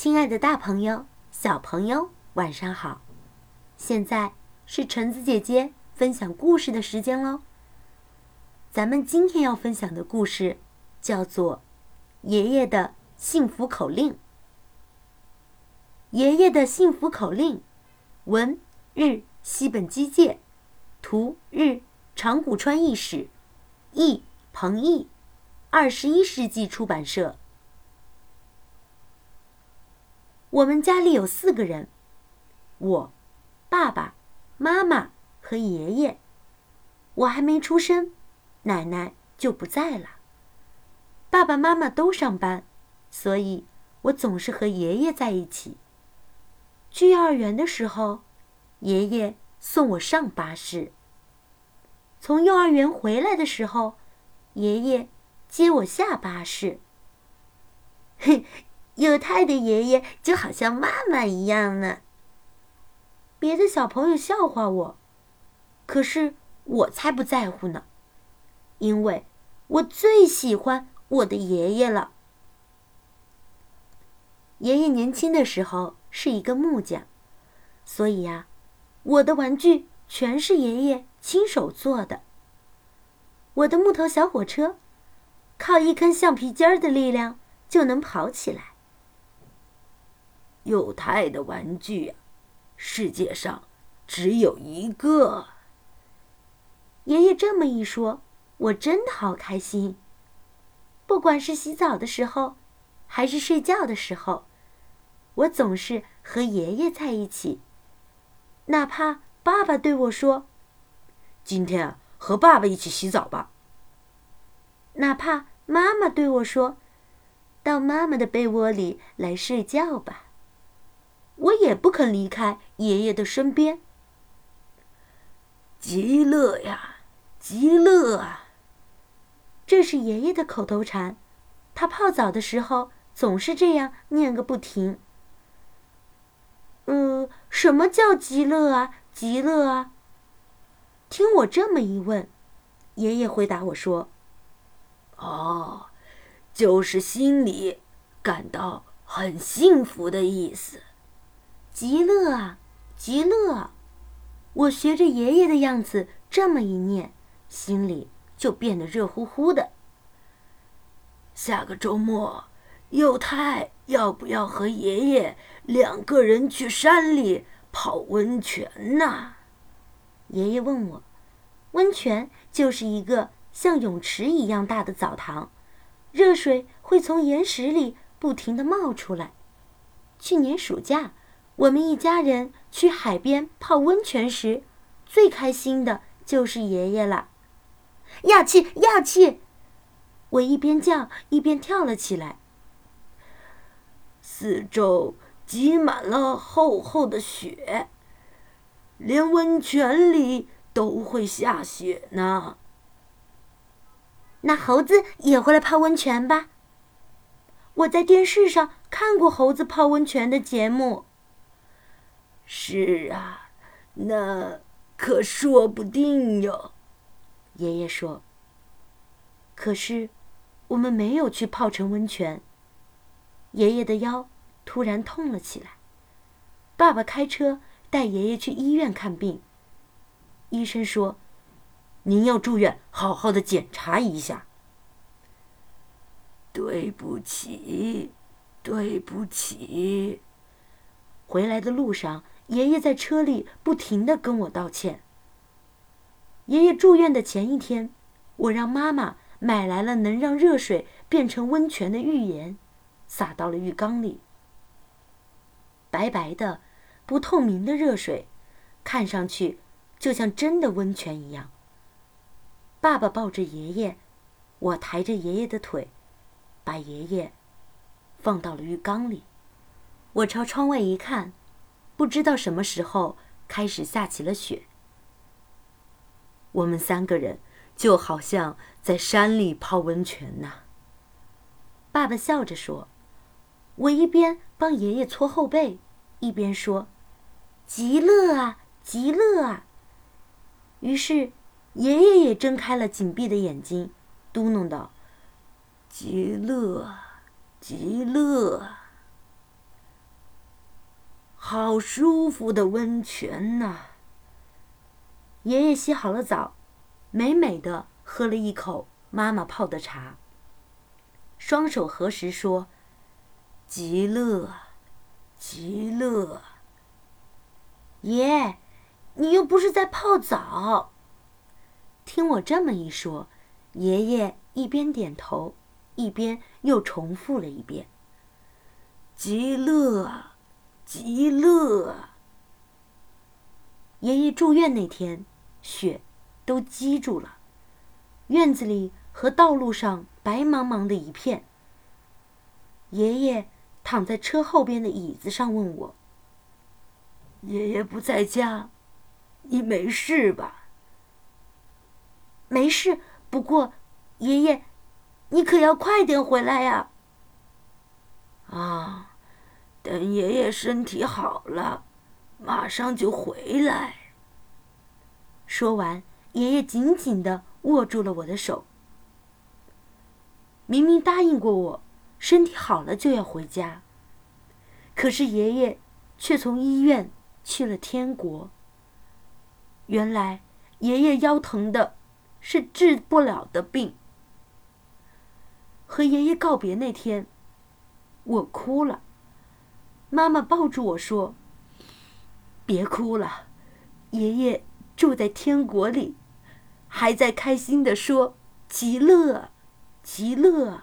亲爱的，大朋友、小朋友，晚上好！现在是橙子姐姐分享故事的时间喽。咱们今天要分享的故事叫做《爷爷的幸福口令》。爷爷的幸福口令，文日西本基介，图日长谷川义史，译彭毅，二十一世纪出版社。我们家里有四个人，我、爸爸妈妈和爷爷。我还没出生，奶奶就不在了。爸爸妈妈都上班，所以我总是和爷爷在一起。去幼儿园的时候，爷爷送我上巴士。从幼儿园回来的时候，爷爷接我下巴士。嘿。有太的爷爷就好像妈妈一样呢。别的小朋友笑话我，可是我才不在乎呢，因为我最喜欢我的爷爷了。爷爷年轻的时候是一个木匠，所以呀，我的玩具全是爷爷亲手做的。我的木头小火车，靠一根橡皮筋儿的力量就能跑起来。幼太的玩具啊，世界上只有一个。爷爷这么一说，我真的好开心。不管是洗澡的时候，还是睡觉的时候，我总是和爷爷在一起。哪怕爸爸对我说：“今天，和爸爸一起洗澡吧。”哪怕妈妈对我说：“到妈妈的被窝里来睡觉吧。”我也不肯离开爷爷的身边。极乐呀，极乐啊！这是爷爷的口头禅，他泡澡的时候总是这样念个不停。呃，什么叫极乐啊？极乐啊！听我这么一问，爷爷回答我说：“哦，就是心里感到很幸福的意思。”极乐啊，极乐！我学着爷爷的样子这么一念，心里就变得热乎乎的。下个周末，幼太要不要和爷爷两个人去山里泡温泉呢？爷爷问我。温泉就是一个像泳池一样大的澡堂，热水会从岩石里不停的冒出来。去年暑假。我们一家人去海边泡温泉时，最开心的就是爷爷了。要去，要去！我一边叫一边跳了起来。四周积满了厚厚的雪，连温泉里都会下雪呢。那猴子也会来泡温泉吧？我在电视上看过猴子泡温泉的节目。是啊，那可说不定哟。爷爷说。可是，我们没有去泡成温泉。爷爷的腰突然痛了起来，爸爸开车带爷爷去医院看病。医生说：“您要住院，好好的检查一下。”对不起，对不起。回来的路上。爷爷在车里不停的跟我道歉。爷爷住院的前一天，我让妈妈买来了能让热水变成温泉的浴盐，撒到了浴缸里。白白的、不透明的热水，看上去就像真的温泉一样。爸爸抱着爷爷，我抬着爷爷的腿，把爷爷放到了浴缸里。我朝窗外一看。不知道什么时候开始下起了雪，我们三个人就好像在山里泡温泉呢。爸爸笑着说：“我一边帮爷爷搓后背，一边说：‘极乐啊，极乐啊！’于是爷爷也睁开了紧闭的眼睛，嘟囔道：‘极乐，极乐。’”好舒服的温泉呐！爷爷洗好了澡，美美的喝了一口妈妈泡的茶，双手合十说：“极乐，极乐。”爷，你又不是在泡澡。听我这么一说，爷爷一边点头，一边又重复了一遍：“极乐，极乐。”爷爷住院那天，雪都积住了，院子里和道路上白茫茫的一片。爷爷躺在车后边的椅子上，问我：“爷爷不在家，你没事吧？”没事，不过，爷爷，你可要快点回来呀！啊，等爷爷身体好了，马上就回来。说完，爷爷紧紧的握住了我的手。明明答应过我，身体好了就要回家，可是爷爷却从医院去了天国。原来，爷爷腰疼的。是治不了的病。和爷爷告别那天，我哭了。妈妈抱住我说：“别哭了，爷爷住在天国里，还在开心地说‘极乐，极乐’。”